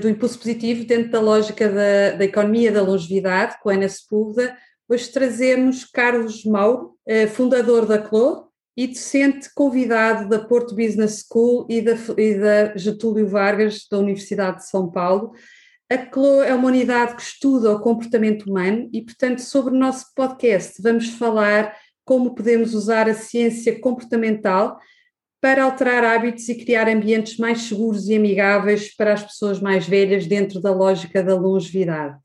do Impulso Positivo dentro da lógica da, da economia da longevidade, com a Ana Sepúlveda. Hoje trazemos Carlos Mauro, eh, fundador da CLO e docente convidado da Porto Business School e da, e da Getúlio Vargas, da Universidade de São Paulo. A CLO é uma unidade que estuda o comportamento humano e, portanto, sobre o nosso podcast vamos falar como podemos usar a ciência comportamental para alterar hábitos e criar ambientes mais seguros e amigáveis para as pessoas mais velhas dentro da lógica da longevidade.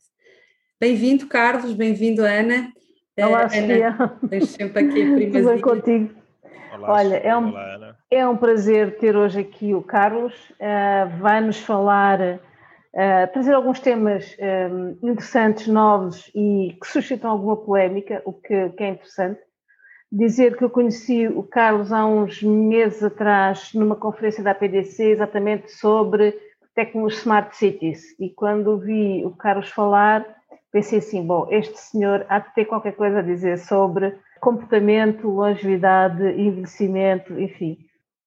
Bem-vindo, Carlos, bem-vindo, Ana. Olá, uh, Ana, tens sempre aqui a. Tudo bem contigo? Olá, Olha, é um, Olá, é um prazer ter hoje aqui o Carlos. Uh, Vai-nos falar, uh, trazer alguns temas interessantes, novos e que suscitam alguma polémica, o que, que é interessante dizer que eu conheci o Carlos há uns meses atrás numa conferência da APDC exatamente sobre tecnologias smart cities e quando vi o Carlos falar pensei assim, bom, este senhor há de ter qualquer coisa a dizer sobre comportamento, longevidade, envelhecimento, enfim.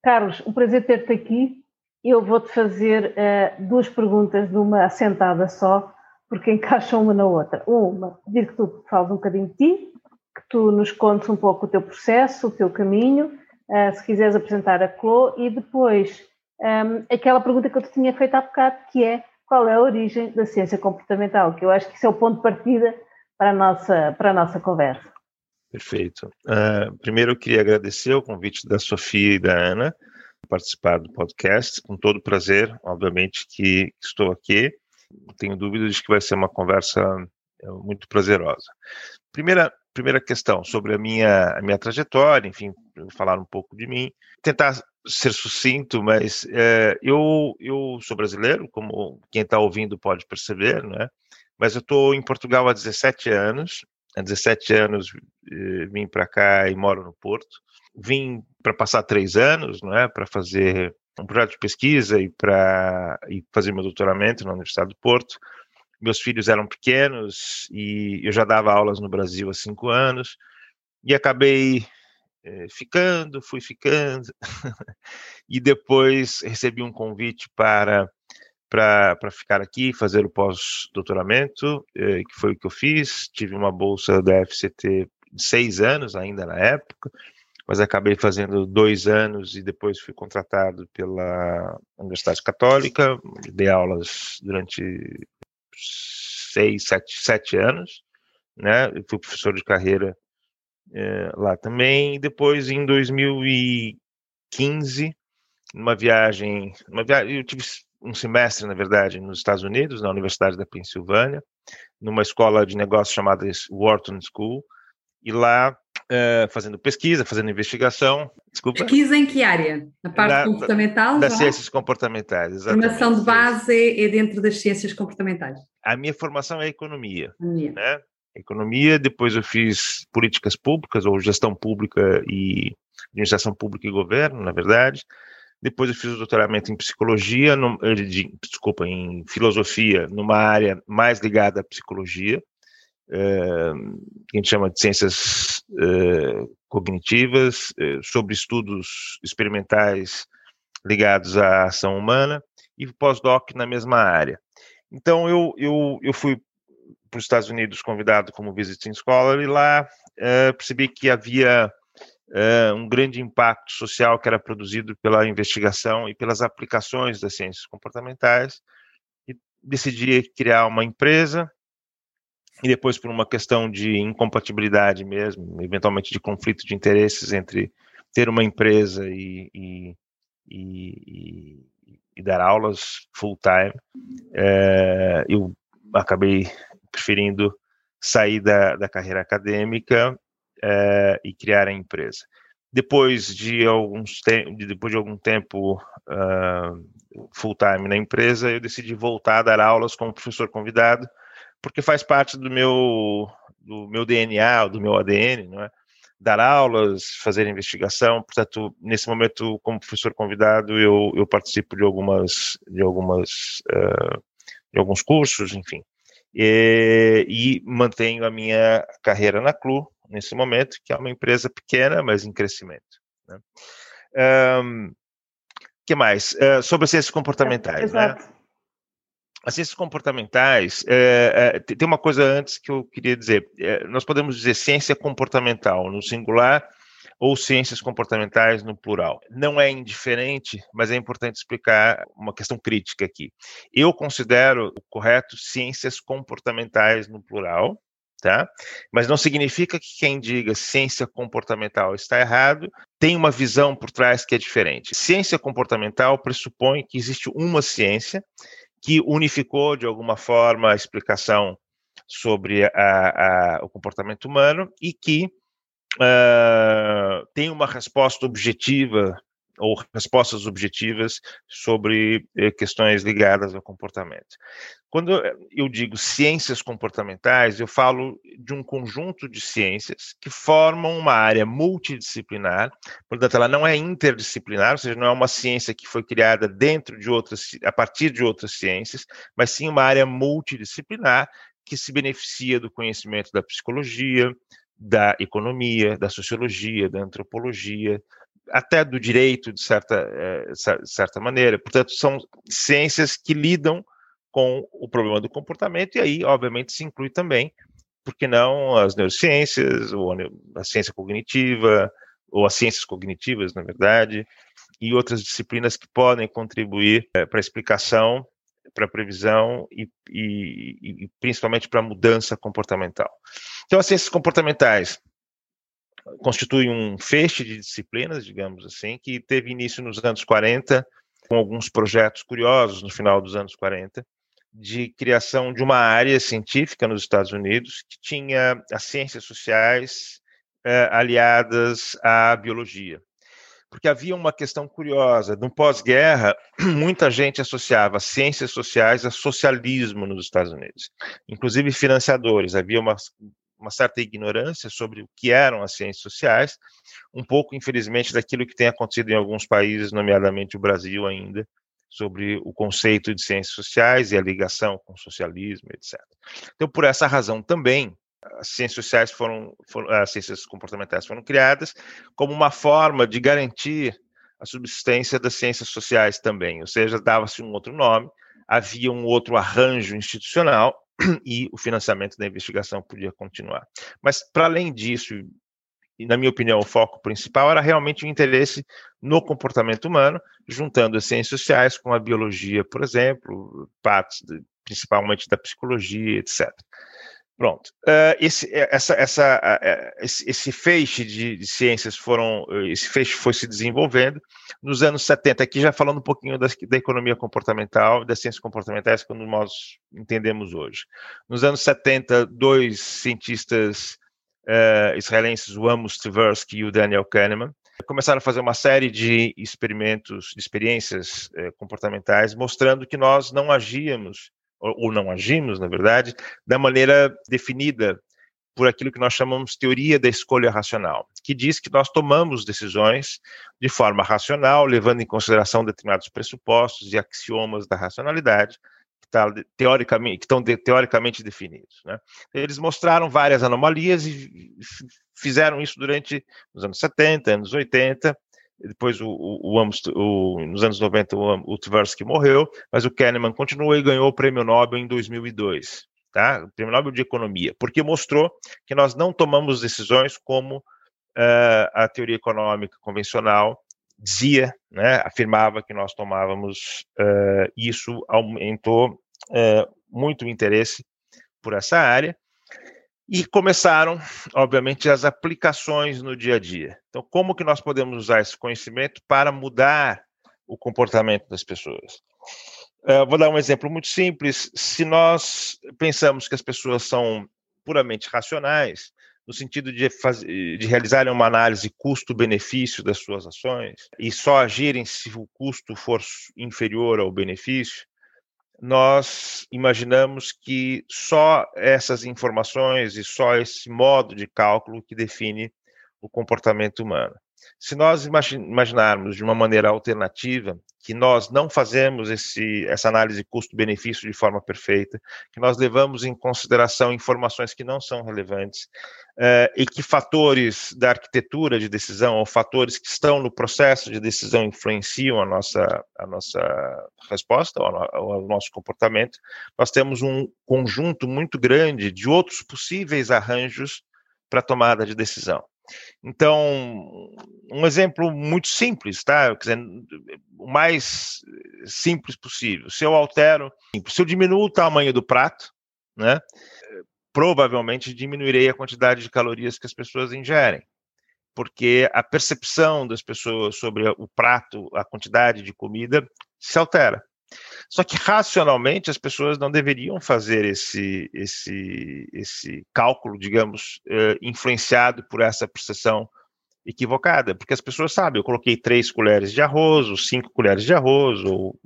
Carlos, um prazer ter-te aqui. Eu vou-te fazer uh, duas perguntas numa assentada só, porque encaixam uma na outra. Uma, pedir que tu fales um bocadinho de ti, que tu nos contes um pouco o teu processo, o teu caminho, uh, se quiseres apresentar a Clo, e depois um, ehm, aquela pergunta que eu te tinha feito há bocado, que é qual é a origem da ciência comportamental, que eu acho que isso é o ponto de partida para a nossa, para a nossa conversa. Perfeito. Uh, primeiro eu queria agradecer o convite da Sofia e da Ana participar do podcast, com todo prazer, obviamente que estou aqui. Não tenho dúvidas de que vai ser uma conversa é, muito prazerosa. Primeira, primeira questão sobre a minha, a minha trajetória, enfim, falar um pouco de mim, tentar ser sucinto, mas é, eu, eu sou brasileiro, como quem está ouvindo pode perceber, né? mas eu estou em Portugal há 17 anos, há 17 anos eh, vim para cá e moro no Porto, vim para passar três anos, não é, para fazer um projeto de pesquisa e para fazer meu doutoramento na Universidade do Porto, meus filhos eram pequenos e eu já dava aulas no Brasil há cinco anos e acabei é, ficando, fui ficando e depois recebi um convite para para ficar aqui, fazer o pós-doutoramento, é, que foi o que eu fiz. Tive uma bolsa da FCT de seis anos ainda na época, mas acabei fazendo dois anos e depois fui contratado pela Universidade Católica, dei aulas durante seis, sete, sete anos, né? Eu fui professor de carreira é, lá também. E depois, em 2015, numa viagem, uma viagem, eu tive um semestre, na verdade, nos Estados Unidos, na Universidade da Pensilvânia, numa escola de negócios chamada Wharton School, e lá uh, fazendo pesquisa, fazendo investigação. Desculpa. Pesquisa em que área? Na parte comportamental? Das ciências comportamentais, exatamente. Formação de base é dentro das ciências comportamentais. A minha formação é economia. Economia. Né? Economia, depois eu fiz políticas públicas, ou gestão pública e administração pública e governo, na verdade. Depois eu fiz o doutoramento em psicologia, no, de, desculpa, em filosofia, numa área mais ligada à psicologia que a gente chama de ciências eh, cognitivas, eh, sobre estudos experimentais ligados à ação humana, e pós-doc na mesma área. Então, eu, eu, eu fui para os Estados Unidos convidado como visiting scholar, e lá eh, percebi que havia um grande impacto social que era produzido pela investigação e pelas aplicações das ciências comportamentais, decidi criar uma empresa e depois por uma questão de incompatibilidade mesmo, eventualmente de conflito de interesses entre ter uma empresa e, e, e, e dar aulas full time, é, eu acabei preferindo sair da, da carreira acadêmica é, e criar a empresa. Depois de alguns depois de algum tempo uh, full time na empresa, eu decidi voltar a dar aulas como professor convidado, porque faz parte do meu do meu DNA, do meu ADN, não é? dar aulas, fazer investigação. Portanto, nesse momento, como professor convidado, eu, eu participo de algumas de algumas uh, de alguns cursos, enfim, e, e, mantenho a minha carreira na CLU nesse momento, que é uma empresa pequena, mas em crescimento. Né? Um, que mais? Uh, sobre as ciências comportamentais, né? As ciências comportamentais, é, é, tem uma coisa antes que eu queria dizer. É, nós podemos dizer ciência comportamental no singular ou ciências comportamentais no plural. Não é indiferente, mas é importante explicar uma questão crítica aqui. Eu considero correto ciências comportamentais no plural, tá? Mas não significa que quem diga ciência comportamental está errado, tem uma visão por trás que é diferente. Ciência comportamental pressupõe que existe uma ciência que unificou de alguma forma a explicação sobre a, a, o comportamento humano e que uh, tem uma resposta objetiva ou respostas objetivas sobre eh, questões ligadas ao comportamento. Quando eu digo ciências comportamentais, eu falo de um conjunto de ciências que formam uma área multidisciplinar, portanto, ela não é interdisciplinar, ou seja, não é uma ciência que foi criada dentro de outras, a partir de outras ciências, mas sim uma área multidisciplinar que se beneficia do conhecimento da psicologia, da economia, da sociologia, da antropologia, até do direito, de certa, é, certa maneira. Portanto, são ciências que lidam com o problema do comportamento, e aí, obviamente, se inclui também, porque não as neurociências, ou a ciência cognitiva, ou as ciências cognitivas, na verdade, e outras disciplinas que podem contribuir é, para a explicação, para a previsão e, e, e principalmente para a mudança comportamental. Então, as ciências comportamentais constitui um feixe de disciplinas, digamos assim, que teve início nos anos 40, com alguns projetos curiosos no final dos anos 40, de criação de uma área científica nos Estados Unidos que tinha as ciências sociais eh, aliadas à biologia. Porque havia uma questão curiosa. No pós-guerra, muita gente associava ciências sociais a socialismo nos Estados Unidos, inclusive financiadores. Havia uma uma certa ignorância sobre o que eram as ciências sociais, um pouco, infelizmente, daquilo que tem acontecido em alguns países, nomeadamente o Brasil ainda, sobre o conceito de ciências sociais e a ligação com o socialismo, etc. Então, por essa razão também, as ciências sociais foram, foram as ciências comportamentais foram criadas como uma forma de garantir a subsistência das ciências sociais também, ou seja, dava-se um outro nome, havia um outro arranjo institucional e o financiamento da investigação podia continuar. Mas, para além disso, e na minha opinião, o foco principal era realmente o interesse no comportamento humano, juntando as ciências sociais com a biologia, por exemplo, partes de, principalmente da psicologia, etc. Pronto. Uh, esse, eh, essa, essa, uh, esse, esse, feixe de, de, ciências foram, esse feixe foi se desenvolvendo nos anos 70, aqui já falando um pouquinho da, da economia comportamental, das ciências comportamentais, como nós entendemos hoje. Nos anos 70, dois cientistas uh, israelenses, o Amos Tversky e o Daniel Kahneman, começaram a fazer uma série de experimentos, de experiências comportamentais, mostrando que nós não agíamos ou não agimos, na verdade, da maneira definida por aquilo que nós chamamos teoria da escolha racional, que diz que nós tomamos decisões de forma racional, levando em consideração determinados pressupostos e axiomas da racionalidade, que, tá, teoricamente, que estão de, teoricamente definidos. Né? Eles mostraram várias anomalias e fizeram isso durante os anos 70, anos 80, depois o, o, o, o, nos anos 90 o, o Tversky morreu, mas o Kahneman continuou e ganhou o prêmio Nobel em 2002, tá? O prêmio Nobel de Economia, porque mostrou que nós não tomamos decisões como uh, a teoria econômica convencional dizia, né, afirmava que nós tomávamos, uh, isso aumentou é, muito interesse por essa área e começaram, obviamente, as aplicações no dia a dia. Então, como que nós podemos usar esse conhecimento para mudar o comportamento das pessoas? Uh, vou dar um exemplo muito simples. Se nós pensamos que as pessoas são puramente racionais, no sentido de, fazer, de realizarem uma análise custo-benefício das suas ações e só agirem se o custo for inferior ao benefício, nós imaginamos que só essas informações e só esse modo de cálculo que define o comportamento humano. Se nós imaginarmos de uma maneira alternativa que nós não fazemos esse, essa análise custo-benefício de forma perfeita, que nós levamos em consideração informações que não são relevantes uh, e que fatores da arquitetura de decisão ou fatores que estão no processo de decisão influenciam a nossa, a nossa resposta ou o nosso comportamento, nós temos um conjunto muito grande de outros possíveis arranjos para tomada de decisão. Então, um exemplo muito simples, tá? Quer dizer, o mais simples possível. Se eu altero, se eu diminuo o tamanho do prato, né? Provavelmente diminuirei a quantidade de calorias que as pessoas ingerem, porque a percepção das pessoas sobre o prato, a quantidade de comida, se altera. Só que racionalmente as pessoas não deveriam fazer esse, esse, esse cálculo, digamos, uh, influenciado por essa percepção equivocada, porque as pessoas sabem, eu coloquei três colheres de arroz, ou cinco colheres de arroz, ou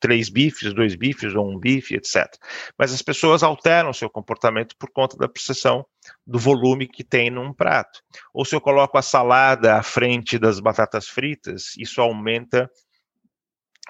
três bifes, dois bifes, ou um bife, etc. Mas as pessoas alteram seu comportamento por conta da percepção do volume que tem num prato. Ou se eu coloco a salada à frente das batatas fritas, isso aumenta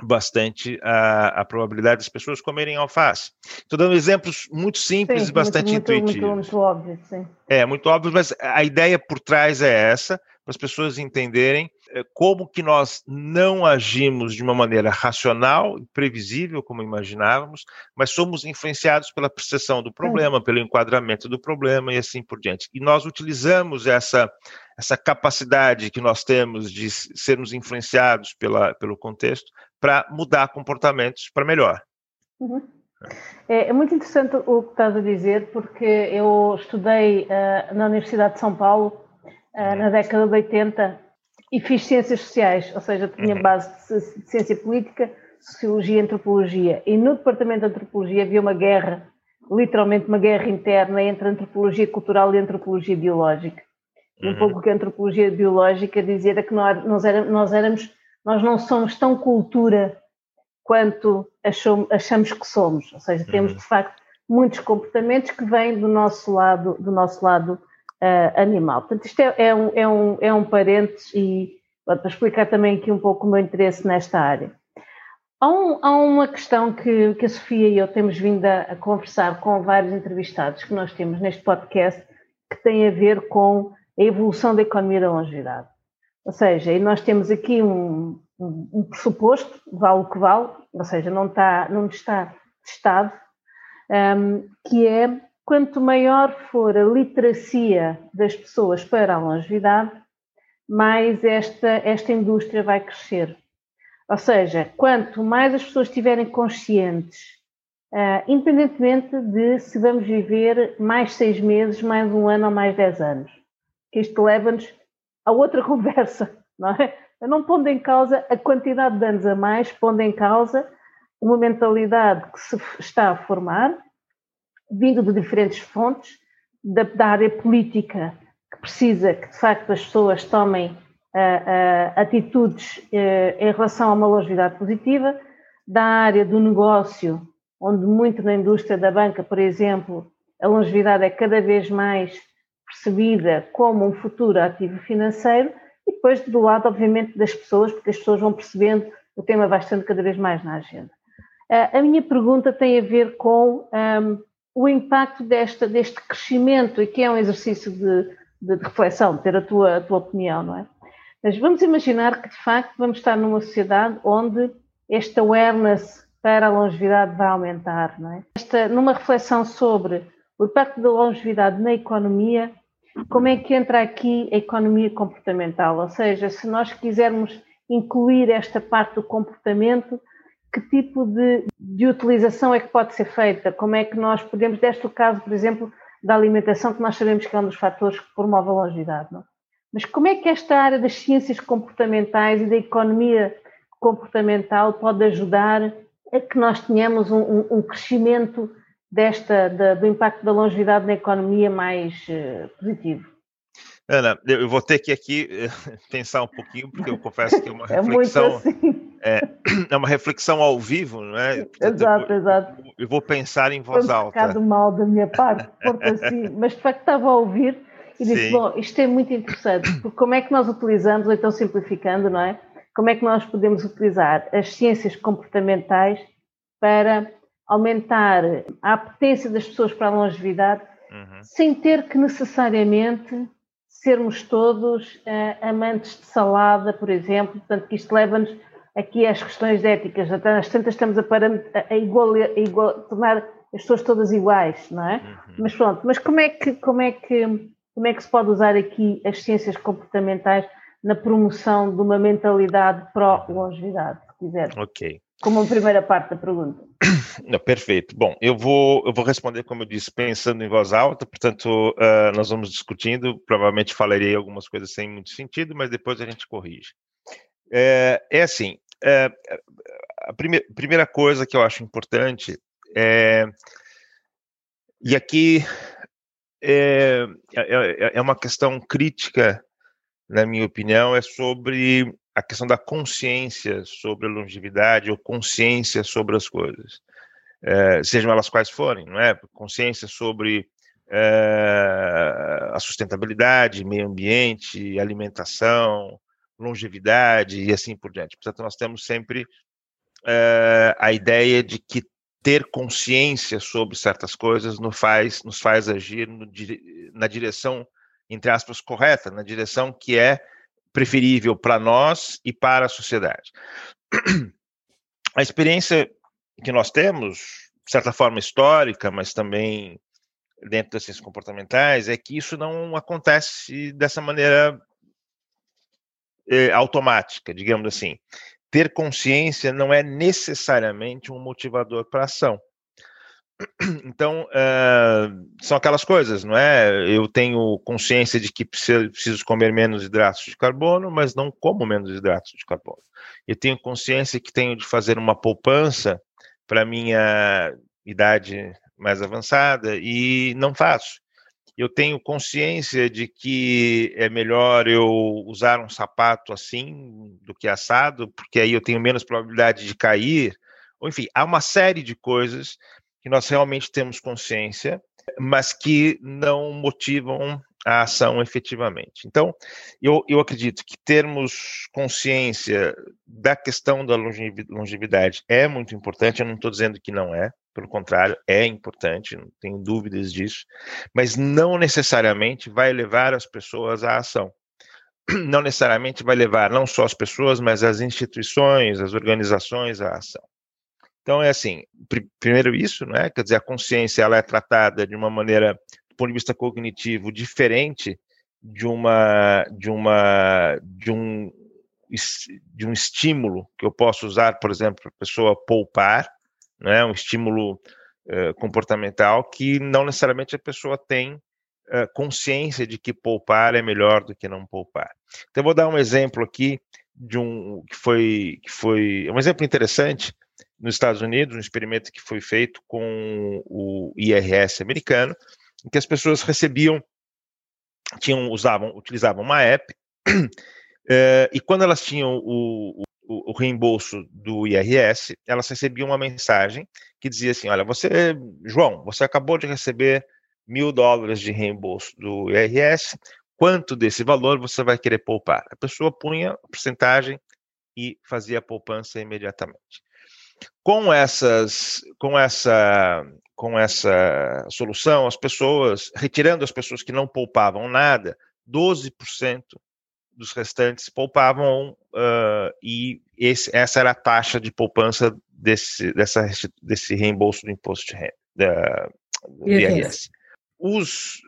bastante a, a, probabilidade das pessoas comerem alface. Estou dando exemplos muito simples sim, e bastante muito, intuitivos. Muito, muito, muito óbvio, sim. É, muito óbvio, mas a ideia por trás é essa, para as pessoas entenderem eh, como que nós não agimos de uma maneira racional e previsível, como imaginávamos, mas somos influenciados pela percepção do problema, pelo enquadramento do problema e assim por diante. E nós utilizamos essa, essa capacidade que nós temos de sermos influenciados pela, pelo contexto para mudar comportamentos para melhor. Uhum. É, é, muito interessante o que estás a dizer, porque eu estudei uh, na Universidade de São Paulo uh, na década de 80 e fiz ciências sociais, ou seja, tinha uhum. base de, ciência política, sociologia e antropologia. E no departamento de antropologia havia uma guerra, literalmente uma guerra interna entre antropologia cultural e antropologia biológica. Um uhum. pouco que a antropologia biológica dizia era que nós, éramos, nós éramos nós não somos tão cultura quanto achamos que somos, ou seja, temos uhum. de facto muitos comportamentos que vêm do nosso lado, do nosso lado uh, animal. Portanto, isto é, é, um, é, um, é um parênteses e para explicar também aqui um pouco o meu interesse nesta área. Há, um, há uma questão que, que, a Sofia e eu temos vindo a, a, conversar com vários entrevistados que nós temos neste podcast que tem a ver com a evolução da economia da longevidade. Ou seja, nós temos aqui um, um, um pressuposto, vale o que vale, ou seja, não está, não está testado, um, que é quanto maior for a literacia das pessoas para a longevidade, mais esta, esta indústria vai crescer. Ou seja, quanto mais as pessoas estiverem conscientes, uh, independentemente de se vamos viver mais seis meses, mais um ano ou mais dez anos, isto leva-nos a outra conversa, não é? Eu não pondo em causa a quantidade de anos a mais, pondo em causa uma mentalidade que se está a formar, vindo de diferentes fontes, da, da área política, que precisa que de facto as pessoas tomem uh, uh, atitudes uh, em relação a uma longevidade positiva, da área do negócio, onde muito na indústria da banca, por exemplo, a longevidade é cada vez mais percebida como um futuro ativo financeiro e depois do lado, obviamente, das pessoas, porque as pessoas vão percebendo o tema vai estando cada vez mais na agenda. A minha pergunta tem a ver com um, o impacto desta, deste crescimento, e que é um exercício de, de, de reflexão, ter a tua, a tua opinião, não é? Mas vamos imaginar que, de facto, vamos estar numa sociedade onde esta awareness para a longevidade vai aumentar, não é? Esta, numa reflexão sobre o impacto da longevidade na economia, como é que entra aqui a economia comportamental? Ou seja, se nós quisermos incluir esta parte do comportamento, que tipo de, de utilização é que pode ser feita? Como é que nós podemos, deste o caso, por exemplo, da alimentação, que nós sabemos que é um dos fatores que promove a longevidade, não? Mas como é que esta área das ciências comportamentais e da economia comportamental pode ajudar a que nós tenhamos um, um, um crescimento desta, da, do impacto da longevidade na economia mais uh, positivo? Ana, eu vou ter que aqui eh, pensar um pouquinho, porque eu confesso que é uma reflexão. É, assim. É, é uma reflexão ao vivo, não é? Exato, eu, exato. Eu vou pensar em voz Foi um alta. Um mal da minha parte, porque assim, mas de facto estava a ouvir e disse: Sim. Bom, isto é muito interessante, porque como é que nós utilizamos, ou então simplificando, não é? Como é que nós podemos utilizar as ciências comportamentais para aumentar a apetência das pessoas para a longevidade, uhum. sem ter que necessariamente sermos todos uh, amantes de salada, por exemplo, portanto, que isto leva-nos aqui às questões éticas, até às tantas estamos a, a, igual, a igual, tornar as pessoas todas iguais, não é? Uhum. Mas pronto, mas como é, que, como, é que, como é que se pode usar aqui as ciências comportamentais na promoção de uma mentalidade pró-longevidade, se quiser? Ok. Como a primeira parte da pergunta. Não, perfeito. Bom, eu vou, eu vou responder, como eu disse, pensando em voz alta, portanto, uh, nós vamos discutindo, provavelmente falarei algumas coisas sem muito sentido, mas depois a gente corrige. É, é assim, é, a prime primeira coisa que eu acho importante é, e aqui é, é, é uma questão crítica, na minha opinião, é sobre a questão da consciência sobre a longevidade ou consciência sobre as coisas, é, sejam elas quais forem, não é? Consciência sobre é, a sustentabilidade, meio ambiente, alimentação, longevidade e assim por diante. Portanto, nós temos sempre é, a ideia de que ter consciência sobre certas coisas nos faz, nos faz agir no, na direção, entre aspas, correta, na direção que é preferível para nós e para a sociedade. A experiência que nós temos, de certa forma histórica, mas também dentro das ciências comportamentais, é que isso não acontece dessa maneira é, automática, digamos assim. Ter consciência não é necessariamente um motivador para ação. Então, uh, são aquelas coisas, não é? Eu tenho consciência de que preciso comer menos hidratos de carbono, mas não como menos hidratos de carbono. Eu tenho consciência que tenho de fazer uma poupança para minha idade mais avançada e não faço. Eu tenho consciência de que é melhor eu usar um sapato assim do que assado, porque aí eu tenho menos probabilidade de cair. Enfim, há uma série de coisas que nós realmente temos consciência, mas que não motivam a ação efetivamente. Então, eu, eu acredito que termos consciência da questão da longevidade é muito importante, eu não estou dizendo que não é, pelo contrário, é importante, não tenho dúvidas disso, mas não necessariamente vai levar as pessoas à ação. Não necessariamente vai levar não só as pessoas, mas as instituições, as organizações à ação. Então é assim, pr primeiro isso, né? Quer dizer, a consciência ela é tratada de uma maneira, do ponto de vista cognitivo, diferente de uma de uma de um de um estímulo que eu posso usar, por exemplo, para a pessoa poupar, né? Um estímulo uh, comportamental que não necessariamente a pessoa tem uh, consciência de que poupar é melhor do que não poupar. Então eu vou dar um exemplo aqui de um que foi que foi um exemplo interessante nos Estados Unidos, um experimento que foi feito com o IRS americano, em que as pessoas recebiam, tinham, usavam, utilizavam uma app, eh, e quando elas tinham o, o, o, reembolso do IRS, elas recebiam uma mensagem que dizia assim: Olha, você, João, você acabou de receber mil dólares de reembolso do IRS, quanto desse valor você vai querer poupar? A pessoa punha a porcentagem e fazia a poupança imediatamente. Com essas, com essa, com essa solução, as pessoas, retirando as pessoas que não poupavam nada, 12% dos restantes poupavam uh, e esse, essa era a taxa de poupança desse, dessa, desse reembolso do imposto de renda, da, do IRS. os,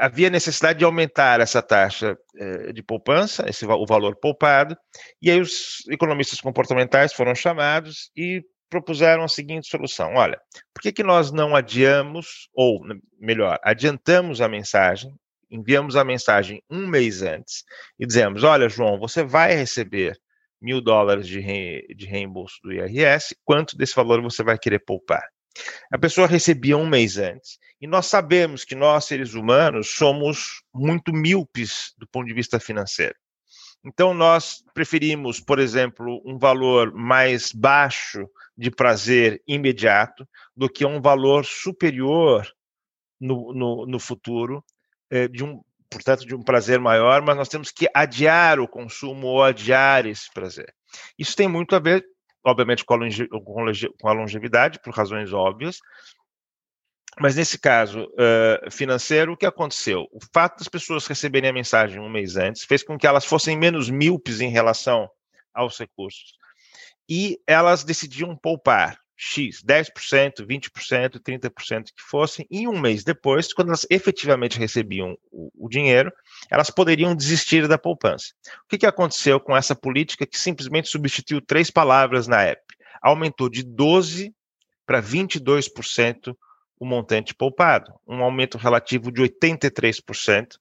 havia necessidade de aumentar essa taxa eh, de poupança, esse, o valor poupado, e aí os economistas comportamentais foram chamados e propuseram a seguinte solução: olha, por que, que nós não adiamos, ou melhor, adiantamos a mensagem, enviamos a mensagem um mês antes e dizemos: olha, João, você vai receber mil dólares de, re, de reembolso do IRS, quanto desse valor você vai querer poupar? A pessoa recebia um mês antes. E nós sabemos que nós, seres humanos, somos muito míopes do ponto de vista financeiro. Então, nós preferimos, por exemplo, um valor mais baixo de prazer imediato do que um valor superior no, no, no futuro, de um, portanto, de um prazer maior, mas nós temos que adiar o consumo ou adiar esse prazer. Isso tem muito a ver obviamente com a, longe, com a longevidade, por razões óbvias, mas nesse caso uh, financeiro, o que aconteceu? O fato das pessoas receberem a mensagem um mês antes fez com que elas fossem menos míopes em relação aos recursos e elas decidiam poupar. X, 10%, 20%, 30% que fossem, e um mês depois, quando elas efetivamente recebiam o, o dinheiro, elas poderiam desistir da poupança. O que, que aconteceu com essa política que simplesmente substituiu três palavras na app? Aumentou de 12% para 22% o montante poupado, um aumento relativo de 83%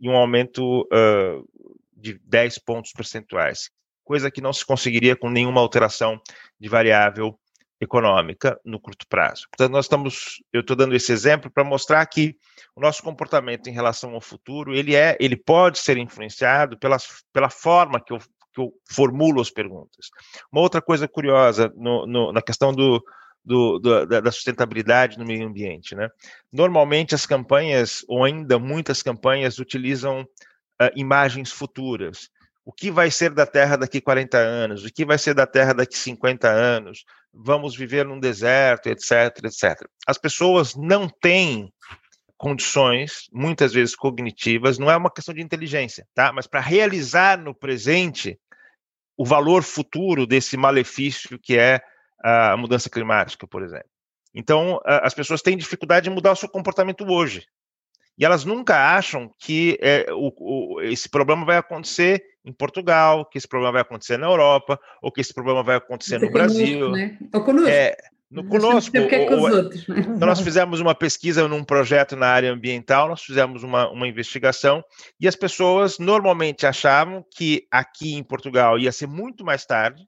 e um aumento uh, de 10 pontos percentuais, coisa que não se conseguiria com nenhuma alteração de variável econômica no curto prazo. Portanto, nós estamos, eu estou dando esse exemplo para mostrar que o nosso comportamento em relação ao futuro, ele é, ele pode ser influenciado pela, pela forma que eu, que eu formulo as perguntas. Uma outra coisa curiosa no, no, na questão do, do, do, da sustentabilidade no meio ambiente, né? Normalmente as campanhas, ou ainda muitas campanhas, utilizam uh, imagens futuras. O que vai ser da Terra daqui 40 anos? O que vai ser da Terra daqui 50 anos? vamos viver num deserto, etc, etc. As pessoas não têm condições, muitas vezes cognitivas, não é uma questão de inteligência, tá? Mas para realizar no presente o valor futuro desse malefício que é a mudança climática, por exemplo. Então, as pessoas têm dificuldade de mudar o seu comportamento hoje. E elas nunca acham que é, o, o, esse problema vai acontecer em Portugal, que esse problema vai acontecer na Europa, ou que esse problema vai acontecer no conosco, Brasil. Né? Ou conosco. É, no conosco. É com os outros, né? Então, nós fizemos uma pesquisa num projeto na área ambiental, nós fizemos uma, uma investigação, e as pessoas normalmente achavam que aqui em Portugal ia ser muito mais tarde,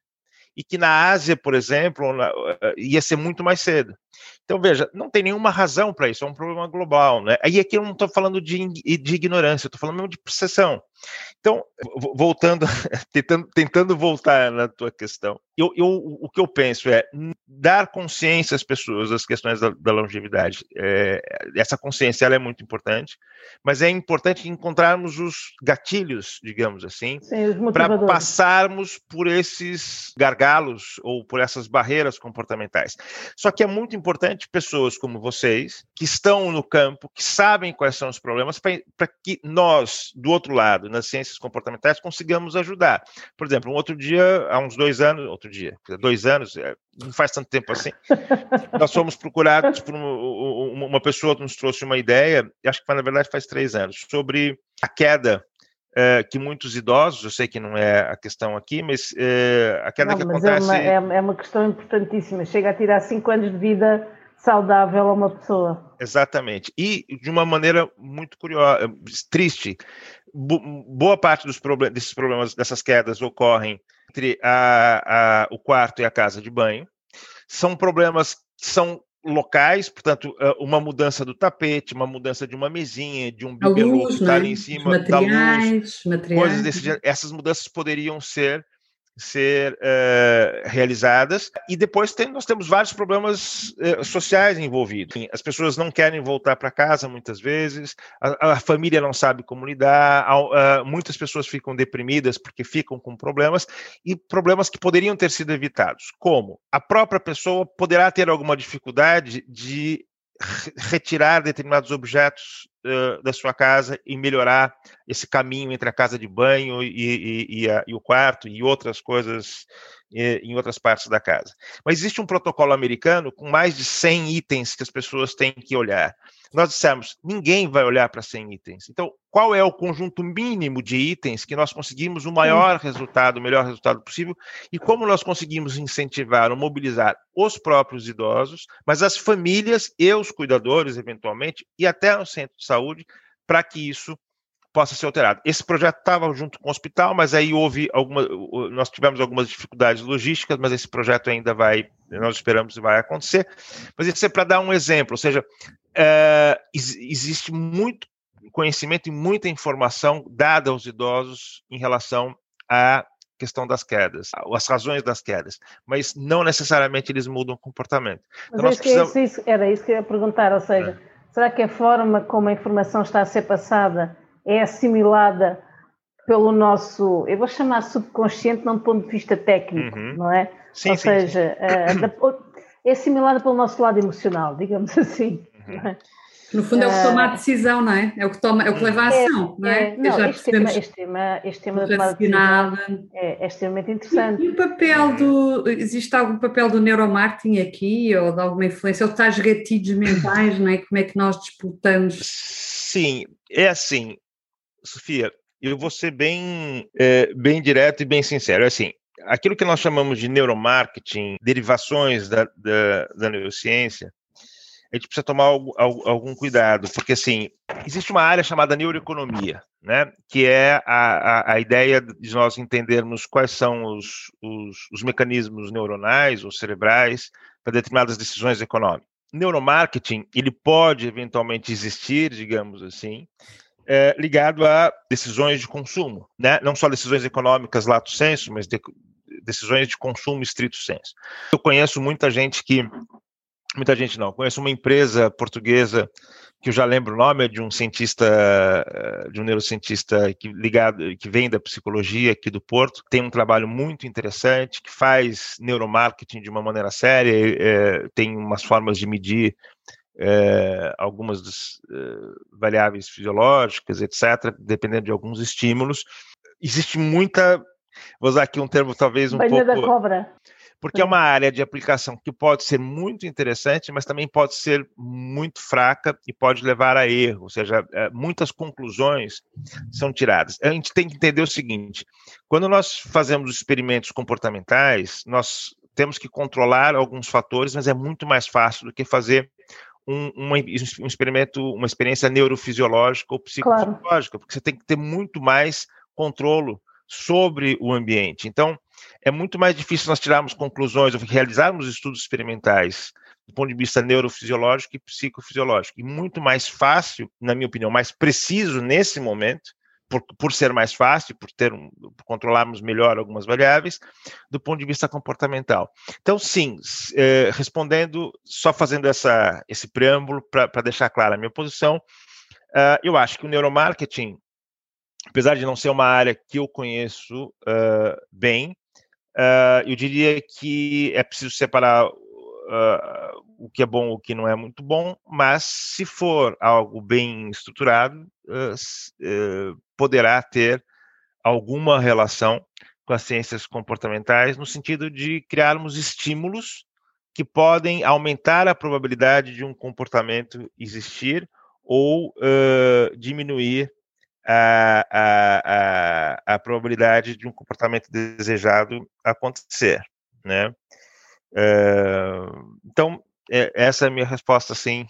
e que na Ásia, por exemplo, eh, ia ser muito mais cedo. Então, veja, não tem nenhuma razão para isso, é um problema global. Né? Aí aqui eu não estou falando de, de ignorância, estou falando mesmo de percepção. Então, voltando, tentando, tentando voltar na tua questão, eu, eu, o que eu penso é dar consciência às pessoas das questões da, da longevidade. É, essa consciência ela é muito importante, mas é importante encontrarmos os gatilhos, digamos assim, para passarmos por esses gargalos ou por essas barreiras comportamentais. Só que é muito importante pessoas como vocês, que estão no campo, que sabem quais são os problemas, para que nós, do outro lado, nas ciências comportamentais, consigamos ajudar. Por exemplo, um outro dia, há uns dois anos, outro dia, dois anos, é, não faz tanto tempo assim, nós fomos procurados por uma, uma pessoa que nos trouxe uma ideia, acho que na verdade faz três anos, sobre a queda é, que muitos idosos, eu sei que não é a questão aqui, mas é, a queda não, que acontece. É uma, é, é uma questão importantíssima, chega a tirar cinco anos de vida saudável a uma pessoa. Exatamente. E de uma maneira muito curiosa, triste, boa parte dos problemas, desses problemas, dessas quedas ocorrem entre a, a, o quarto e a casa de banho. São problemas que são locais, portanto, uma mudança do tapete, uma mudança de uma mesinha, de um bibelô que está ali em cima materiais, da luz, materiais. coisas desse gênero. Essas mudanças poderiam ser ser uh, realizadas. E depois tem, nós temos vários problemas uh, sociais envolvidos. As pessoas não querem voltar para casa muitas vezes, a, a, família não sabe como lidar, uh, muitas pessoas ficam deprimidas porque ficam com problemas e problemas que poderiam ter sido evitados. Como? A própria pessoa poderá ter alguma dificuldade de retirar determinados objetos uh, da sua casa e melhorar esse caminho entre a casa de banho e, e, e, a, e o quarto e outras coisas em outras partes da casa. Mas existe um protocolo americano com mais de 100 itens que as pessoas têm que olhar. Nós dissemos, ninguém vai olhar para 100 itens. Então, qual é o conjunto mínimo de itens que nós conseguimos o maior resultado, o melhor resultado possível, e como nós conseguimos incentivar ou mobilizar os próprios idosos, mas as famílias e os cuidadores, eventualmente, e até o centro de saúde, para que isso possa ser alterado. Esse projeto estava junto com o hospital, mas aí houve alguma, nós tivemos algumas dificuldades logísticas, mas esse projeto ainda vai, nós esperamos que vai acontecer. Mas isso é para dar um exemplo, ou seja, é, existe muito conhecimento e muita informação dada aos idosos em relação à questão das quedas, as razões das quedas, mas não necessariamente eles mudam o comportamento. Então, mas precisamos... isso, era isso que eu ia perguntar, ou seja, é. Será que a forma como a informação está a ser passada é assimilada pelo nosso, eu vou chamar subconsciente, não do ponto de vista técnico, uhum. não é? Sim, Ou sim, seja, sim. é assimilada pelo nosso lado emocional, digamos assim. Uhum. É? No fundo é o que toma a ah, decisão, não é? É o que, toma, é o que leva à é, ação, é, não é? é não, já este, tema, este, tema, este tema de decisão é, é extremamente interessante. E, e, o papel do... Existe algum papel do neuromarketing aqui, ou de alguma influência, ou tais gatilhos mentais, não é? Como é que nós disputamos? Sim, é assim, Sofia, eu vou ser bem, é, bem direto e bem sincero. É assim, aquilo que nós chamamos de neuromarketing, derivações da, da, da neurociência, a gente precisa tomar algum, cuidado, porque assim, existe uma área chamada neuroeconomia, né, que é a, a, a ideia de nós entendermos quais são os, os, os mecanismos neuronais ou cerebrais para determinadas decisões econômicas. Neuromarketing, ele pode eventualmente existir, digamos assim, é, ligado a decisões de consumo, né? não só decisões econômicas lato senso, mas de, decisões de consumo estrito senso. Eu conheço muita gente que, muita gente não, conheço uma empresa portuguesa que eu já lembro o nome, é de um cientista, de um neurocientista que, ligado, que vem da psicologia aqui do Porto, tem um trabalho muito interessante, que faz neuromarketing de uma maneira séria, é, tem umas formas de medir é, algumas das, é, variáveis fisiológicas, etc., dependendo de alguns estímulos. Existe muita, vou usar aqui um termo talvez um Banha pouco... da cobra. Porque é uma área de aplicação que pode ser muito interessante, mas também pode ser muito fraca e pode levar a erro, ou seja, é, muitas conclusões são tiradas. A gente tem que entender o seguinte: quando nós fazemos experimentos comportamentais, nós temos que controlar alguns fatores, mas é muito mais fácil do que fazer um, uma, um experimento, uma experiência neurofisiológica ou psicofisiológica, claro. porque você tem que ter muito mais controle sobre o ambiente. Então, é muito mais difícil nós tirarmos conclusões ou realizarmos estudos experimentais do ponto de vista neurofisiológico e psicofisiológico. E muito mais fácil, na minha opinião, mais preciso nesse momento, por, por ser mais fácil, por ter um, por controlarmos melhor algumas variáveis, do ponto de vista comportamental. Então, sim, é, respondendo, só fazendo essa, esse preâmbulo para deixar clara a minha posição, uh, eu acho que o neuromarketing, apesar de não ser uma área que eu conheço uh, bem, uh, eu diria que é preciso separar uh, o que é bom o que não é muito bom, mas se for algo bem estruturado, uh, poderá ter alguma relação com as ciências comportamentais, no sentido de criarmos estímulos que podem aumentar a probabilidade de um comportamento existir ou diminuir a, a, a, a probabilidade de um comportamento desejado acontecer, né? então, é, essa é a minha resposta, assim,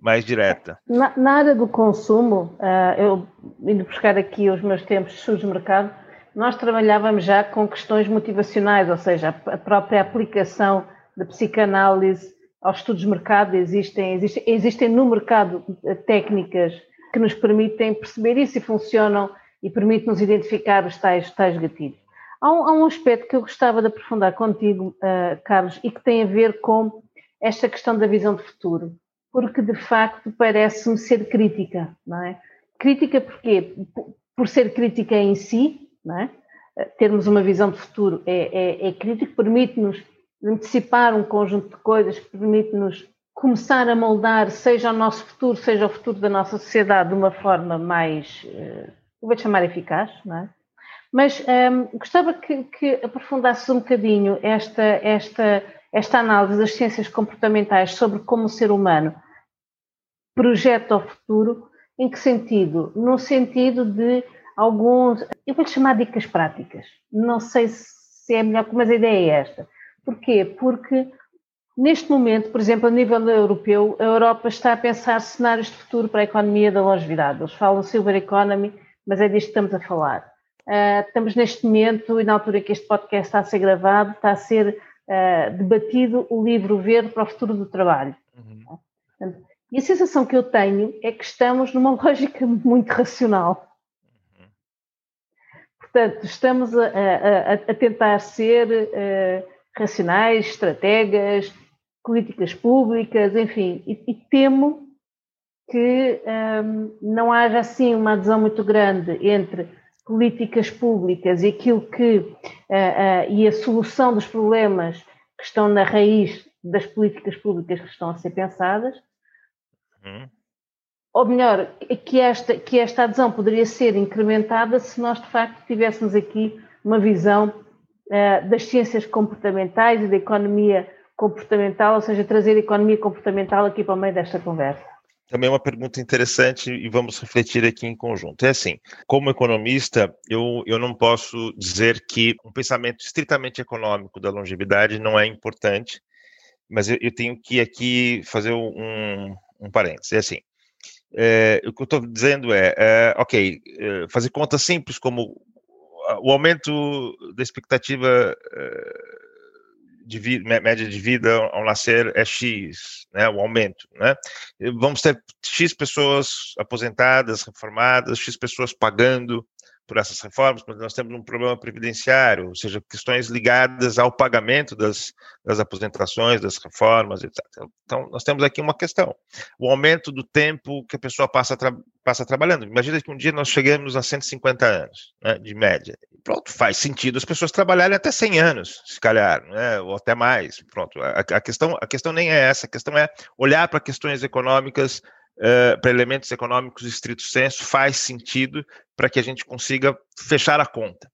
mais direta. Na, na área do consumo, uh, eu indo buscar aqui os meus tempos de estudos de mercado, nós trabalhávamos já com questões motivacionais, ou seja, a própria aplicação da psicanálise aos estudos de mercado, existem, existem, existem no mercado técnicas que nos permitem perceber isso e funcionam e permitem-nos identificar os tais, tais gatilhos. Há um, há um, aspecto que eu gostava de aprofundar contigo, uh, Carlos, e que tem a ver com esta questão da visão de futuro, porque de facto parece-me ser crítica, não é? Crítica porquê? Por ser crítica em si, não é? Eh, termos uma visão de futuro é, é, é crítico, permite-nos antecipar um conjunto de coisas, permite-nos começar a moldar, seja o nosso futuro, seja o futuro da nossa sociedade, de uma forma mais, uh, vou chamar eficaz, não é? Mas um, ehm, gostava que, que aprofundasses um bocadinho esta, esta, esta análise das ciências comportamentais sobre como o ser humano projeta o futuro, em que sentido? No sentido de alguns, eu vou-lhe chamar dicas práticas. Não sei se é melhor, mas a ideia é esta. Porquê? Porque neste momento, por exemplo, a nível europeu, a Europa está a pensar cenários de futuro para a economia da longevidade. Eles falam silver economy, mas é disto que estamos a falar. Uh, estamos neste momento, e na altura que este podcast está a ser gravado, está a ser uh, debatido o livro verde para o futuro do trabalho. Uhum. E a sensação que eu tenho é que estamos numa lógica muito racional. Uhum. Portanto, estamos a, a, a tentar ser uh, racionais, estrategas, políticas públicas, enfim, e, e temo que um, ehm, não haja assim uma adesão muito grande entre políticas públicas e aquilo que uh, uh, e a solução dos problemas que estão na raiz das políticas públicas que estão a ser pensadas Uhum. Ou melhor, que esta, que esta adesão poderia ser incrementada se nós de facto tivéssemos aqui uma visão uh, das ciências comportamentais e da economia comportamental, ou seja, trazer economia comportamental aqui para o meio desta conversa. Também é uma pergunta interessante e vamos refletir aqui em conjunto. É assim, como economista, eu, eu não posso dizer que um pensamento estritamente econômico da longevidade não é importante, mas eu, eu tenho que aqui fazer um, um parênteses. É assim, é, o que eu estou dizendo é, é ok, é, fazer contas simples como o aumento da expectativa de vida, média de vida ao nascer é X, né, o aumento, né? Vamos ter X pessoas aposentadas, reformadas, X pessoas pagando por essas reformas, mas nós temos um problema previdenciário, ou seja, questões ligadas ao pagamento das, das aposentações, das reformas, etc. Então, nós temos aqui uma questão: o aumento do tempo que a pessoa passa, tra passa trabalhando. Imagina que um dia nós chegamos a 150 anos, né, de média. Pronto, faz sentido as pessoas trabalharem até 100 anos, se calhar, né, ou até mais. Pronto, a, a, questão, a questão nem é essa, a questão é olhar para questões econômicas uh, para elementos econômicos estrito senso faz sentido para que a gente consiga fechar a conta.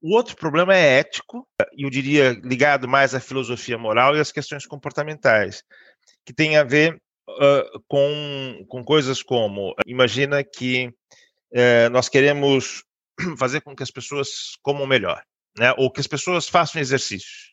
O outro problema é ético, e eu diria ligado mais à filosofia moral e às questões comportamentais, que tem a ver uh, com, com coisas como: imagina que uh, nós queremos fazer com que as pessoas comam melhor, né? ou que as pessoas façam exercício.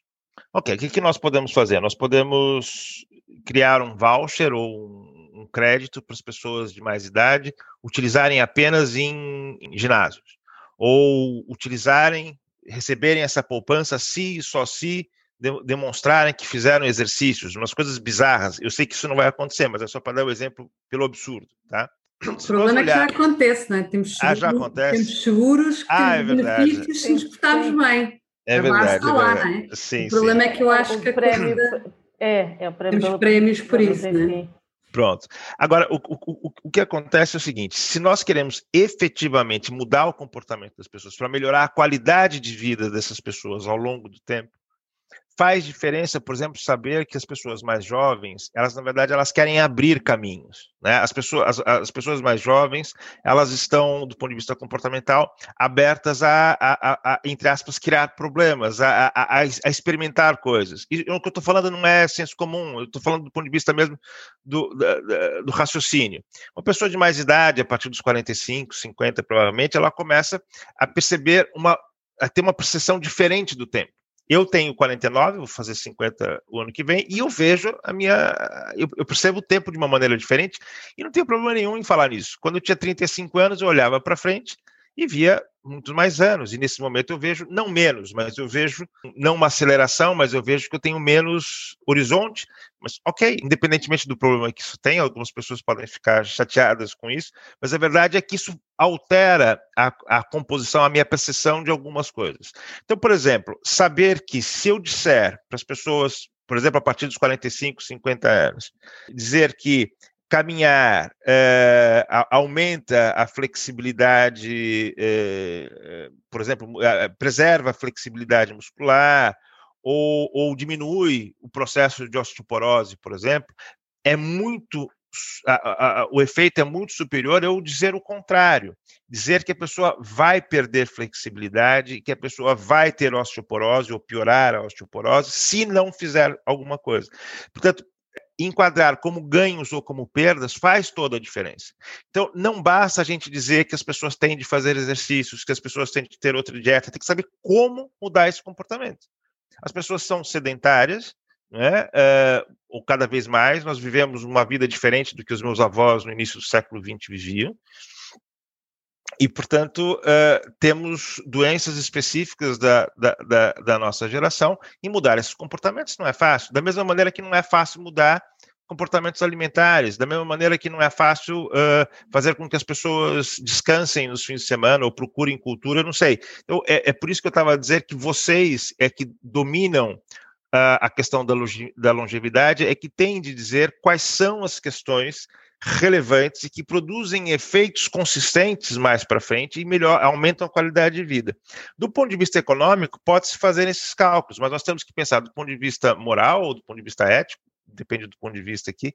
Ok, o que, que nós podemos fazer? Nós podemos criar um voucher ou um um crédito para as pessoas de mais idade utilizarem apenas em, em ginásios, ou utilizarem, receberem essa poupança se e só se de, demonstrarem que fizeram exercícios, umas coisas bizarras. Eu sei que isso não vai acontecer, mas é só para dar o um exemplo pelo absurdo, tá? O problema olhar... é que já acontece, não é? Temos seguros, ah, já acontece. temos seguros que ah, temos é benefícios se nos portarmos bem. É verdade. É lá, não é? Sim, o problema sim. é que eu acho o que a prémio, corrida... É, é o prémio temos prémios por isso, não é? Pronto. Agora, o, o, o, que acontece é o seguinte: se nós queremos efetivamente mudar o comportamento das pessoas, para melhorar a qualidade de vida dessas pessoas ao longo do tempo, faz diferença, por exemplo, saber que as pessoas mais jovens, elas na verdade elas querem abrir caminhos, né? As pessoas, as, as pessoas mais jovens, elas estão, do ponto de vista comportamental, abertas a, a, a, entre aspas, criar problemas, a, a, a experimentar coisas. E o que eu estou falando não é senso comum, eu estou falando do ponto de vista mesmo do, do, do raciocínio. Uma pessoa de mais idade, a partir dos 45, 50, provavelmente, ela começa a perceber uma a ter uma percepção diferente do tempo. Eu tenho 49, vou fazer 50 o ano que vem, e eu vejo a minha. Eu, eu, percebo o tempo de uma maneira diferente, e não tenho problema nenhum em falar nisso. Quando eu tinha 35 anos, eu olhava para frente e via muitos mais anos. E nesse momento eu vejo, não menos, mas eu vejo, não uma aceleração, mas eu vejo que eu tenho menos horizonte. Mas, ok, independentemente do problema que isso tem, algumas pessoas podem ficar chateadas com isso, mas a verdade é que isso altera a, a composição, a minha percepção de algumas coisas. Então, por exemplo, saber que se eu disser para as pessoas por exemplo, a partir dos 45, 50 anos, dizer que caminhar é, aumenta a flexibilidade, é, por exemplo, preserva a flexibilidade muscular ou, ou, diminui o processo de osteoporose, por exemplo, é muito a, a, o efeito é muito superior eu dizer o contrário, dizer que a pessoa vai perder flexibilidade, que a pessoa vai ter osteoporose ou piorar a osteoporose se não fizer alguma coisa. Portanto, enquadrar como ganhos ou como perdas faz toda a diferença. Então, não basta a gente dizer que as pessoas têm de fazer exercícios, que as pessoas têm de ter outra dieta, tem que saber como mudar esse comportamento. As pessoas são sedentárias, né? Uh, ou cada vez mais, nós vivemos uma vida diferente do que os meus avós no início do século XX viviam. E, portanto, uh, temos doenças específicas da, da, da, da, nossa geração e mudar esses comportamentos não é fácil. Da mesma maneira que não é fácil mudar comportamentos alimentares, da mesma maneira que não é fácil uh, fazer com que as pessoas descansem nos fins de semana ou procurem cultura, não sei. Então, é, é por isso que eu estava a dizer que vocês é que dominam a questão da longevidade é que tem de dizer quais são as questões relevantes e que produzem efeitos consistentes mais para frente e melhor aumentam a qualidade de vida. Do ponto de vista econômico, pode-se fazer esses cálculos, mas nós temos que pensar do ponto de vista moral ou do ponto de vista ético, depende do ponto de vista aqui,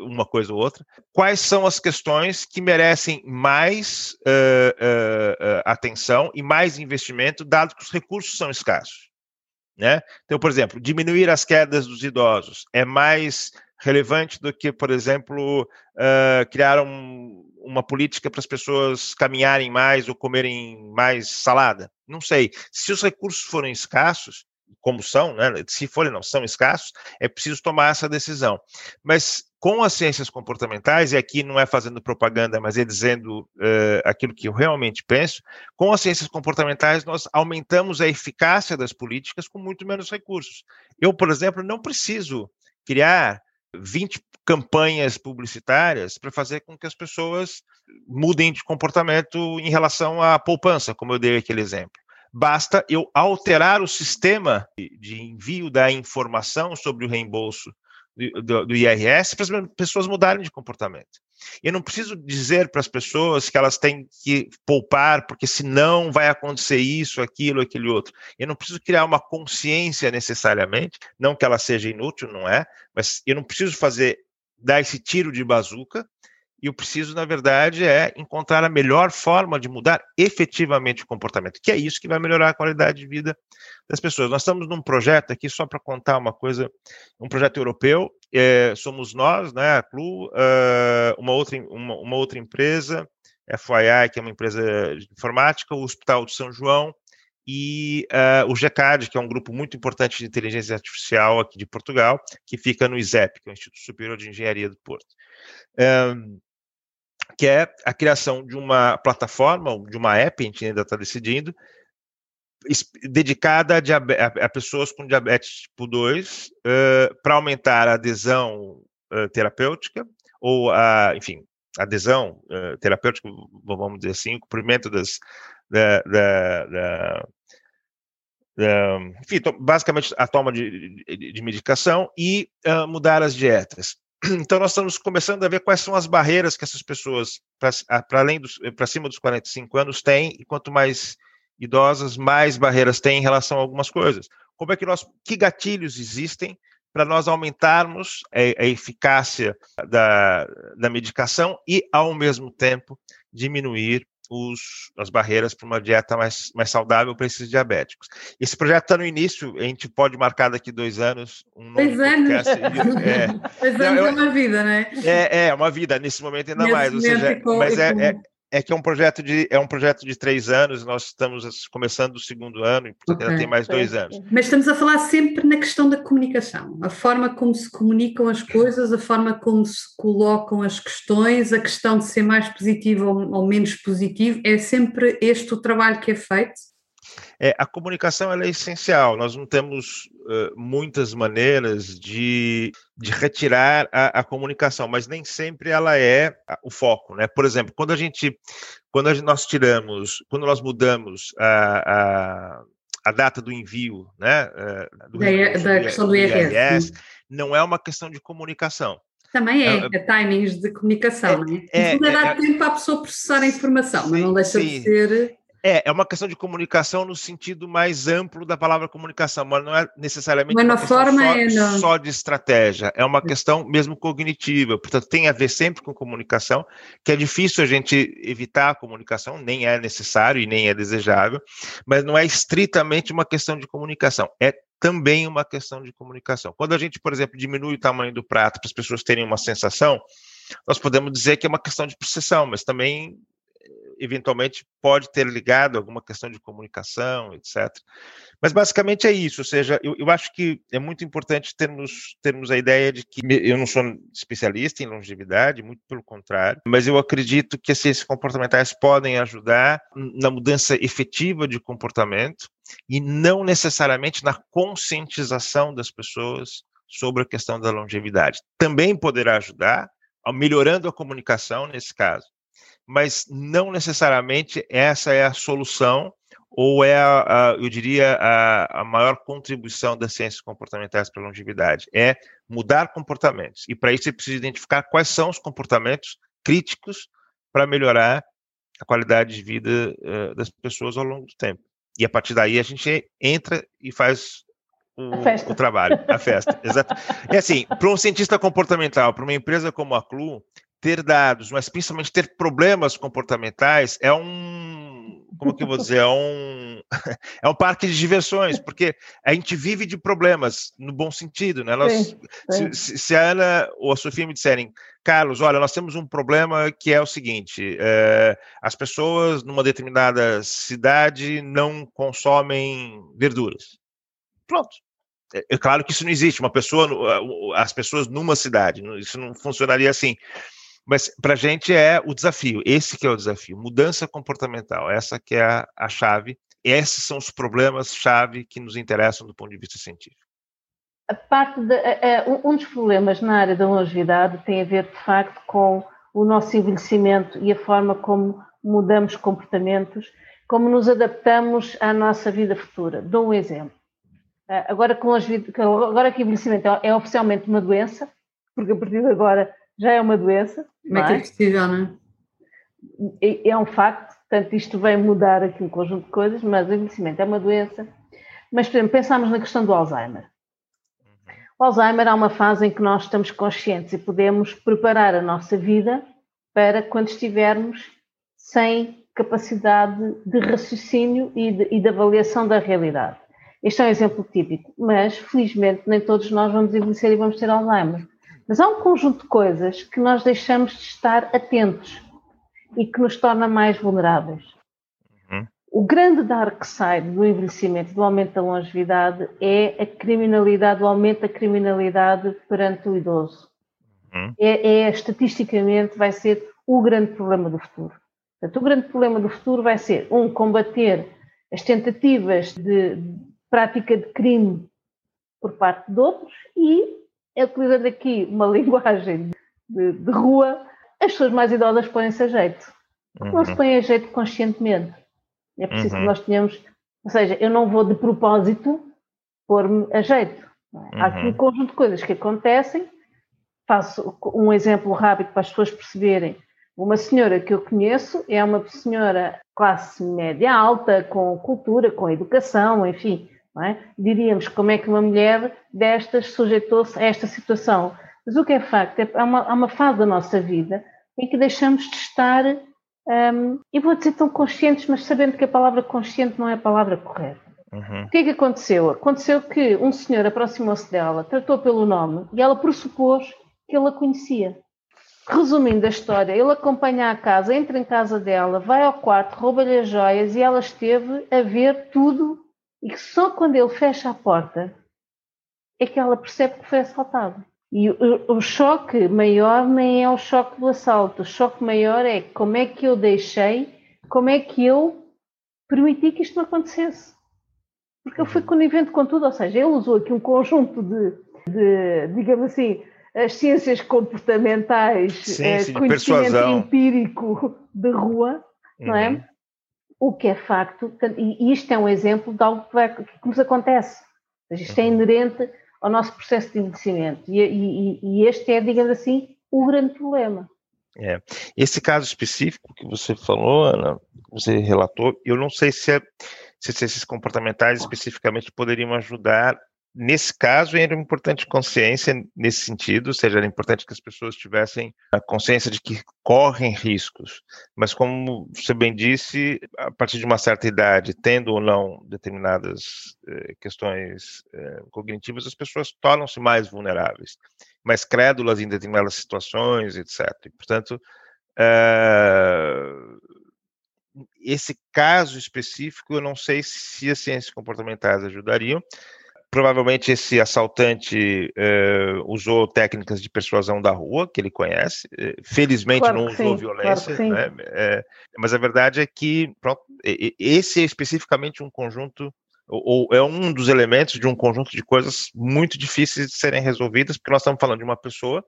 uma coisa ou outra, quais são as questões que merecem mais uh, uh, atenção e mais investimento, dado que os recursos são escassos. Né? Então, por exemplo, diminuir as quedas dos idosos é mais relevante do que, por exemplo, uh, criar um, uma política para as pessoas caminharem mais ou comerem mais salada. Não sei. Se os recursos forem escassos, como são, né? se forem não são escassos, é preciso tomar essa decisão. Mas com as ciências comportamentais, e aqui não é fazendo propaganda, mas é dizendo uh, aquilo que eu realmente penso, com as ciências comportamentais nós aumentamos a eficácia das políticas com muito menos recursos. Eu, por exemplo, não preciso criar 20 campanhas publicitárias para fazer com que as pessoas mudem de comportamento em relação à poupança, como eu dei aquele exemplo. Basta eu alterar o sistema de envio da informação sobre o reembolso do, do IRS para as pessoas mudarem de comportamento. Eu não preciso dizer para as pessoas que elas têm que poupar, porque senão vai acontecer isso, aquilo, aquele outro. Eu não preciso criar uma consciência necessariamente, não que ela seja inútil, não é, mas eu não preciso fazer dar esse tiro de bazuca e o preciso, na verdade, é encontrar a melhor forma de mudar efetivamente o comportamento, que é isso que vai melhorar a qualidade de vida das pessoas. Nós estamos num projeto aqui, só para contar uma coisa, um projeto europeu, é, somos nós, né, a CLU, uh, uma, outra, uma, uma outra empresa, FYI, que é uma empresa de informática, o Hospital de São João, e uh, o GECAD, que é um grupo muito importante de inteligência artificial aqui de Portugal, que fica no ISEP, que é o Instituto Superior de Engenharia do Porto. Um, que é a criação de uma plataforma, de uma app, a gente ainda está decidindo, dedicada a, a, pessoas com diabetes tipo 2, uh, para aumentar a adesão uh, terapêutica, ou a, enfim, adesão uh, terapêutica, vamos dizer assim, o cumprimento das, da, da, da, enfim, basicamente a toma de, de, de medicação e mudar as dietas. Então, nós estamos começando a ver quais são as barreiras que essas pessoas, para além dos, para cima dos 45 anos, têm, e quanto mais idosas, mais barreiras têm em relação a algumas coisas. Como é que nós, que gatilhos existem para nós aumentarmos a, a eficácia da, da medicação e, ao mesmo tempo, diminuir os, as barreiras para uma dieta mais, mais saudável para esses diabéticos. Esse projeto está no início, a gente pode marcar daqui dois anos um dois anos. É, dois anos é uma vida, né? É, é uma vida, nesse momento ainda nesse mais. Ou seja, mas é, é, é que é um projeto de é um projeto de três anos. Nós estamos começando o segundo ano, e okay. ainda tem mais dois anos. Mas estamos a falar sempre na questão da comunicação, a forma como se comunicam as coisas, a forma como se colocam as questões, a questão de ser mais positivo ou, ou menos positivo. É sempre este o trabalho que é feito. É, a comunicação é essencial. Nós não temos uh, muitas maneiras de, de retirar a, a, comunicação, mas nem sempre ela é o foco, né? Por exemplo, quando a gente, quando a gente, nós tiramos, quando nós mudamos a, a, a data do envio, né? Do da, da questão do IRS, não é uma questão de comunicação. Também é, é, é timings de comunicação, é, não é? é, é, dá é, tempo para a pessoa processar a informação, sim, mas não deixa sim. de ser É, é uma questão de comunicação no sentido mais amplo da palavra comunicação, mas não é necessariamente uma forma só, é só de estratégia, é uma questão mesmo cognitiva, portanto tem a ver sempre com comunicação, que é difícil a gente evitar a comunicação, nem é necessário e nem é desejável, mas não é estritamente uma questão de comunicação, é também uma questão de comunicação. Quando a gente, por exemplo, diminui o tamanho do prato para as pessoas terem uma sensação, nós podemos dizer que é uma questão de processão, mas também eventualmente pode ter ligado alguma questão de comunicação, etc. Mas basicamente é isso, ou seja, eu, eu acho que é muito importante termos, termos a ideia de que eu não sou especialista em longevidade, muito pelo contrário, mas eu acredito que as ciências comportamentais podem ajudar na mudança efetiva de comportamento e não necessariamente na conscientização das pessoas sobre a questão da longevidade. Também poderá ajudar, melhorando a comunicação nesse caso, mas não necessariamente essa é a solução ou é, a, a, eu diria, a, a, maior contribuição das ciências comportamentais para a longevidade. É mudar comportamentos. E para isso você precisa identificar quais são os comportamentos críticos para melhorar a qualidade de vida uh, das pessoas ao longo do tempo. E a partir daí a gente entra e faz o, o trabalho, a festa. Exato. É assim, para um cientista comportamental, para uma empresa como a Clu, ter dados, mas principalmente ter problemas comportamentais é um, como que eu vou dizer, é um, é um parque de diversões, porque a gente vive de problemas no bom sentido, né? Nós, sim, sim. Se, se, a Ana ou a Sofia me disserem, Carlos, olha, nós temos um problema que é o seguinte: é, as pessoas numa determinada cidade não consomem verduras. Pronto. É, é claro que isso não existe. Uma pessoa, as pessoas numa cidade, isso não funcionaria assim. Mas para a gente é o desafio, esse que é o desafio, mudança comportamental, essa que é a, a chave, esses são os problemas-chave que nos interessam do ponto de vista científico. Parte de, um dos problemas na área da longevidade tem a ver, de facto, com o nosso envelhecimento e a forma como mudamos comportamentos, como nos adaptamos à nossa vida futura. Dou um exemplo. Agora, com agora que o envelhecimento é oficialmente uma doença, porque a partir de agora já é uma doença. Como é que é, é possível, não é? É um facto, portanto, isto vai mudar aqui um conjunto de coisas, mas o envelhecimento é uma doença. Mas, por exemplo, pensamos na questão do Alzheimer. O Alzheimer há uma fase em que nós estamos conscientes e podemos preparar a nossa vida para quando estivermos sem capacidade de raciocínio e de, e de avaliação da realidade. Este é um exemplo típico, mas felizmente nem todos nós vamos envelhecer e vamos ter Alzheimer. Mas há um conjunto de coisas que nós deixamos de estar atentos e que nos torna mais vulneráveis. Uhum. O grande dark side do envelhecimento, do aumento da longevidade, é a criminalidade, o aumento da criminalidade perante o idoso. Uhum. É, é, estatisticamente, vai ser o grande problema do futuro. Portanto, o grande problema do futuro vai ser, um, combater as tentativas de prática de crime por parte de outros e é utilizando aqui uma linguagem de, de, rua, as pessoas mais idosas põem-se a jeito. Uhum. Não se põem a jeito conscientemente. É preciso uhum. que nós tenhamos, ou seja, eu não vou de propósito pôr-me a jeito. Uhum. Há aqui um uhum. conjunto de coisas que acontecem. Faço um exemplo rápido para as pessoas perceberem. Uma senhora que eu conheço é uma senhora classe média alta, com cultura, com educação, enfim, é? Diríamos como é que uma mulher destas sujeitou-se a esta situação. Mas o que é facto é há uma, há uma fase da nossa vida em que deixamos de estar, um, e vou dizer tão conscientes, mas sabendo que a palavra consciente não é a palavra correta. Uhum. O que é que aconteceu? Aconteceu que um senhor aproximou-se dela, tratou pelo nome e ela pressupôs que ele a conhecia. Resumindo a história, ele acompanha a casa, entra em casa dela, vai ao quarto, rouba-lhe as joias e ela esteve a ver tudo e que só quando ele fecha a porta é que ela percebe que foi assaltada. E o, o, choque maior nem é o choque do assalto, o choque maior é como é que eu deixei, como é que eu permiti que isto não acontecesse. Porque eu fui conivente com tudo, ou seja, ele usou aqui um conjunto de, de digamos assim, as ciências comportamentais, sim, eh, sim, conhecimento empírico de rua, uhum. não é? O que é facto, e isto é um exemplo de algo que, vai, que nos acontece. Isto é uhum. inerente ao nosso processo de envelhecimento. E, e, e, este é, digamos assim, o grande problema. É. Esse caso específico que você falou, Ana, você relatou, eu não sei se, é, se esses comportamentais especificamente poderiam ajudar Nesse caso, era importante consciência nesse sentido, ou seja, era importante que as pessoas tivessem a consciência de que correm riscos. Mas, como você bem disse, a partir de uma certa idade, tendo ou não determinadas eh, questões eh, cognitivas, as pessoas tornam-se mais vulneráveis, mais crédulas em determinadas situações, etc. E, portanto, eh, esse caso específico, eu não sei se as ciências comportamentais ajudariam, Provavelmente esse assaltante uh, usou técnicas de persuasão da rua, que ele conhece. Eh, felizmente claro não usou sim, violência, claro né? é, mas a verdade é que pronto, esse é especificamente um conjunto ou é um dos elementos de um conjunto de coisas muito difíceis de serem resolvidas, porque nós estamos falando de uma pessoa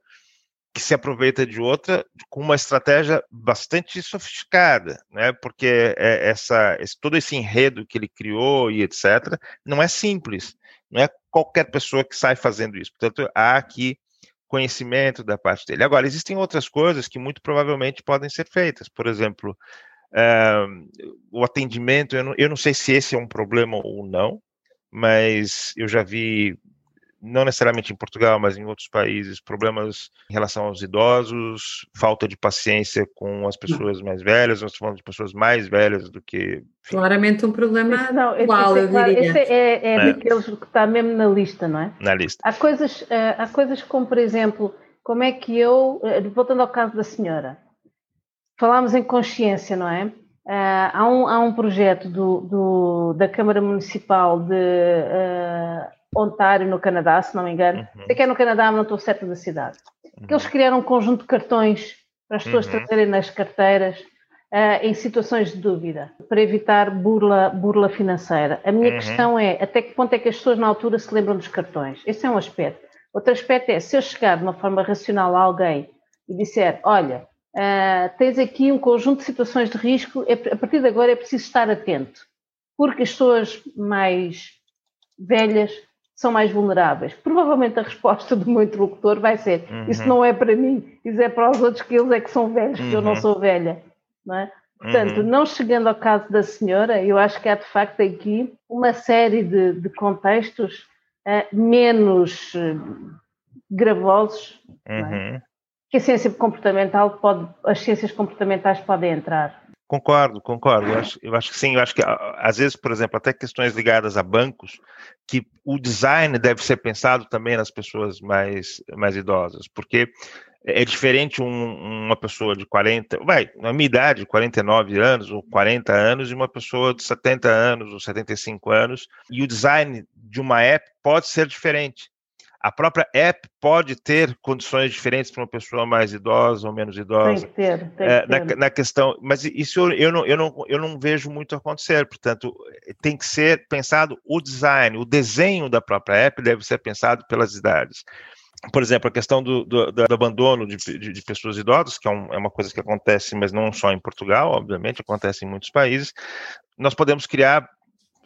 que se aproveita de outra com uma estratégia bastante sofisticada, né? Porque é essa, esse, todo esse enredo que ele criou e etc. não é simples. Não é qualquer pessoa que sai fazendo isso. Portanto, há aqui conhecimento da parte dele. Agora, existem outras coisas que muito provavelmente podem ser feitas. Por exemplo, uh, o atendimento, eu não, eu não sei se esse é um problema ou não, mas eu já vi não necessariamente em Portugal, mas em outros países, problemas em relação aos idosos, falta de paciência com as pessoas mais velhas, nós falamos de pessoas mais velhas do que. Enfim. Claramente um problema não, igual, esse, eu diria. Esse é, é, é daqueles que está mesmo na lista, não é? Na lista. Há coisas, eh, há coisas como, por exemplo, como é que eu, eh, voltando ao caso da senhora, falámos em consciência, não é? Uh, há, um, há um projeto do, do, da Câmara Municipal de uh, Ontário, no Canadá, se não me engano. Uhum. Sei que é no Canadá, mas não estou certa da cidade. Uhum. Que eles criaram um conjunto de cartões para as pessoas uhum. trazerem nas carteiras uh, em situações de dúvida, para evitar burla, burla financeira. A minha uhum. questão é até que ponto é que as pessoas na altura se lembram dos cartões? Esse é um aspecto. Outro aspecto é, se eu chegar de uma forma racional a alguém e disser, olha, uh, tens aqui um conjunto de situações de risco, é, a partir de agora é preciso estar atento, porque as pessoas mais velhas são mais vulneráveis? Provavelmente a resposta do meu interlocutor vai ser: uhum. isso não é para mim, isso é para os outros que eles é que são velhos, que eu não uhum. sou velha. Não é? Portanto, uhum. não chegando ao caso da senhora, eu acho que há de facto aqui uma série de, de contextos uh, menos uh, gravosos é? uhum. que a ciência comportamental pode, as ciências comportamentais podem entrar. Concordo, concordo. Eu acho, eu acho, que sim. Eu acho que às vezes, por exemplo, até questões ligadas a bancos, que o design deve ser pensado também nas pessoas mais, mais idosas, porque é diferente um, uma pessoa de 40, vai, na minha idade, 49 anos ou 40 anos, e uma pessoa de 70 anos ou 75 anos, e o design de uma app pode ser diferente. A própria app pode ter condições diferentes para uma pessoa mais idosa ou menos idosa. Tem que ter, tem é, que na, ter. na, questão, mas isso eu, eu, não, eu, não, eu não vejo muito acontecer. Portanto, tem que ser pensado o design, o desenho da própria app deve ser pensado pelas idades por exemplo, a questão do, do, do abandono de, de, de, pessoas idosas, que é, um, é, uma coisa que acontece, mas não só em Portugal, obviamente, acontece em muitos países, nós podemos criar,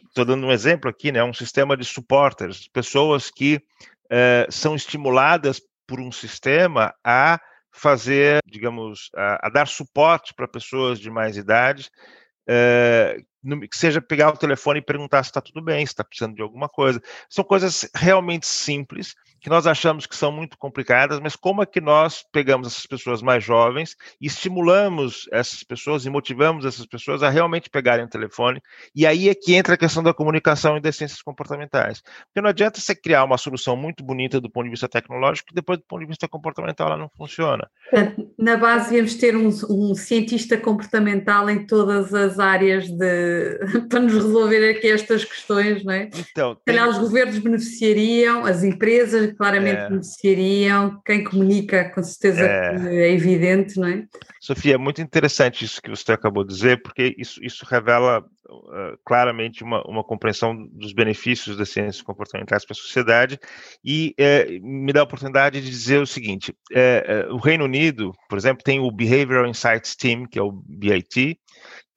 estou dando um exemplo aqui, né, um sistema de supporters, pessoas que eh, são estimuladas por um sistema a fazer, digamos, a, a dar suporte para pessoas de mais idade, eh, que seja pegar o telefone e perguntar se está tudo bem, se está precisando de alguma coisa. São coisas realmente simples que nós achamos que são muito complicadas, mas como é que nós pegamos essas pessoas mais jovens e estimulamos essas pessoas e motivamos essas pessoas a realmente pegarem o telefone? E aí é que entra a questão da comunicação e das ciências comportamentais. Porque não adianta você criar uma solução muito bonita do ponto de vista tecnológico e depois do ponto de vista comportamental ela não funciona. Na base devemos ter um, um cientista comportamental em todas as áreas de, para nos resolver aqui estas questões, não é? Então, tem... Calhar os governos beneficiariam, as empresas claramente é. beneficiariam, quem comunica com certeza é. é. evidente, não é? Sofia, é muito interessante isso que você acabou de dizer, porque isso, isso revela uh, claramente uma, uma compreensão dos benefícios das ciências comportamentais para a sociedade e uh, me dá a oportunidade de dizer o seguinte, o Reino Unido, por exemplo, tem o Behavioral Insights Team, que é o BIT,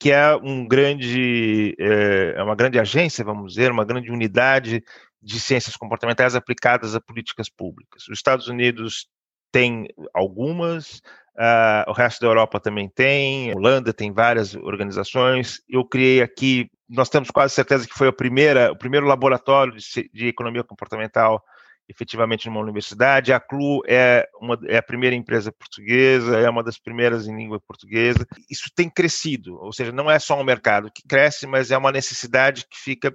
que é um grande, é uma grande agência, vamos dizer, uma grande unidade de ciências comportamentais aplicadas a políticas públicas. Os Estados Unidos tem algumas, Uh, o resto da Europa também tem, a Holanda tem várias organizações. Eu criei aqui, nós temos quase certeza que foi a primeira, o primeiro laboratório de, de economia comportamental efetivamente numa universidade. A CLU é, uma, é a primeira empresa portuguesa, é uma das primeiras em língua portuguesa. Isso tem crescido, ou seja, não é só um mercado que cresce, mas é uma necessidade que fica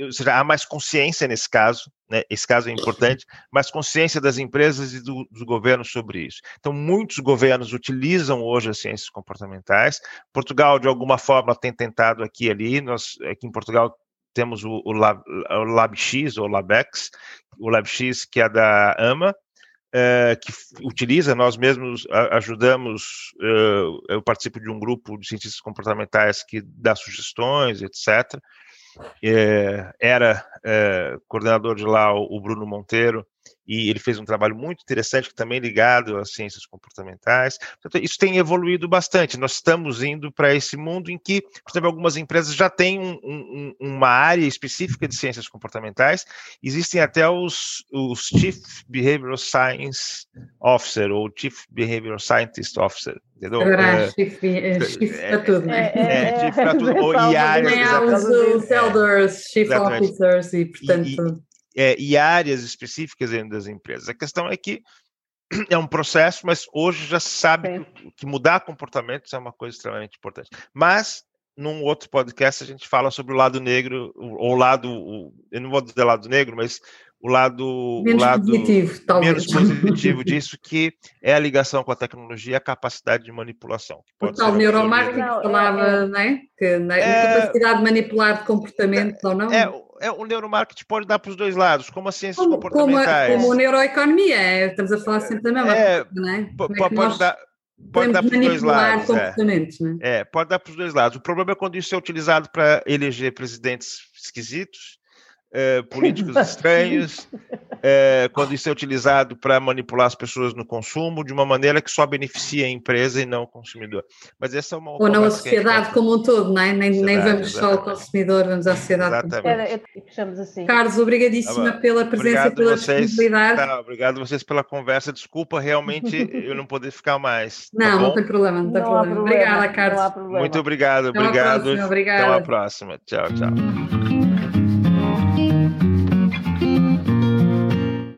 ou seja, há mais consciência nesse caso, né? esse caso é importante, mais consciência das empresas e do, dos governos sobre isso. Então, muitos governos utilizam hoje as ciências comportamentais. Portugal, de alguma forma, tem tentado aqui e ali. Nós, aqui em Portugal, temos o, o, Lab, o LabX, ou LabX, o LabX, que é da AMA, Uh, que utiliza, nós mesmos ajudamos, uh, eu participo de um grupo de cientistas comportamentais que dá sugestões, etc é, era é, coordenador de lá o, o, Bruno Monteiro, e ele fez um trabalho muito interessante, também ligado às ciências comportamentais. Portanto, isso tem evoluído bastante. Nós estamos indo para esse mundo em que, por exemplo, algumas empresas já têm um, um, uma área específica de ciências comportamentais. Existem até os, os Chief Behavioral Science Officer ou Chief Behavioral Scientist Officer. Entendeu? É, chief, é, chief para tudo, né? É, é, chief para tudo. Ou, e áreas. Os Elders, Chief Officers e, portanto. E, é, e áreas específicas dentro das empresas. A questão é que é um processo, mas hoje já se sabe que, que, mudar comportamentos é uma coisa extremamente importante. Mas num outro podcast a gente fala sobre o lado negro, ou o lado, o, eu não vou dizer lado negro, mas o lado menos o lado positivo, menos positivo disso, que é a ligação com a tecnologia e a capacidade de manipulação. Que pode o tal neuromarketing que falava, é, né? Que na é, capacidade de manipular de comportamento é, ou não. É, é, o neuromarketing pode dar para os dois lados, como as ciências como, comportamentais. Como, como a neuroeconomia, é, estamos a falar sempre da mesma é, coisa, não é? é pode dar. Pode dar para os dois lados. É. é, pode dar para os dois lados. O problema é quando isso é utilizado para eleger presidentes esquisitos é, políticos estranhos, é, quando isso é utilizado para manipular as pessoas no consumo de uma maneira que só beneficia a empresa e não o consumidor. Mas essa é uma Ou não a sociedade como um todo, não é? nem, nem vamos exatamente. só ao consumidor, vamos à sociedade. Exatamente. Era, assim. Carlos, obrigadíssima tá pela presença e pela vocês, disponibilidade. Tá, obrigado a vocês pela conversa. Desculpa realmente eu não poder ficar mais. Não, tá não tem problema, não tem não problema. problema. Obrigada, Carlos. Muito obrigado, obrigado. Até uma próxima. Tchau, tchau.